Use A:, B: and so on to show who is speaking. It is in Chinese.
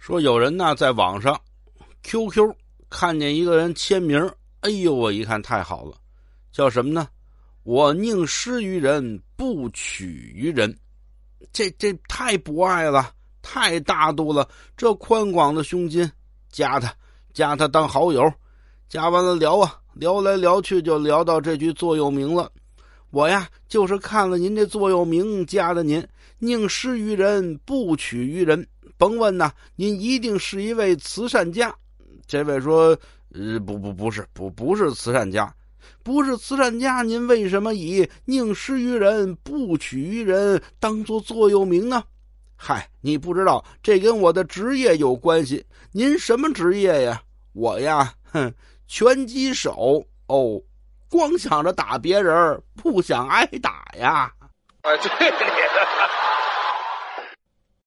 A: 说有人呢在网上 QQ 看见一个人签名，哎呦，我一看太好了，叫什么呢？我宁失于人，不取于人。这这太博爱了，太大度了，这宽广的胸襟，加他，加他当好友，加完了聊啊，聊来聊去就聊到这句座右铭了。我呀，就是看了您这座右铭，加的您，宁失于人，不取于人。甭问呐，您一定是一位慈善家。这位说：“呃，不不不是，不不是慈善家，不是慈善家。您为什么以宁施于人，不取于人当做座右铭呢？”嗨，你不知道，这跟我的职业有关系。您什么职业呀？我呀，哼，拳击手哦，光想着打别人，不想挨打呀。
B: 哎，对的。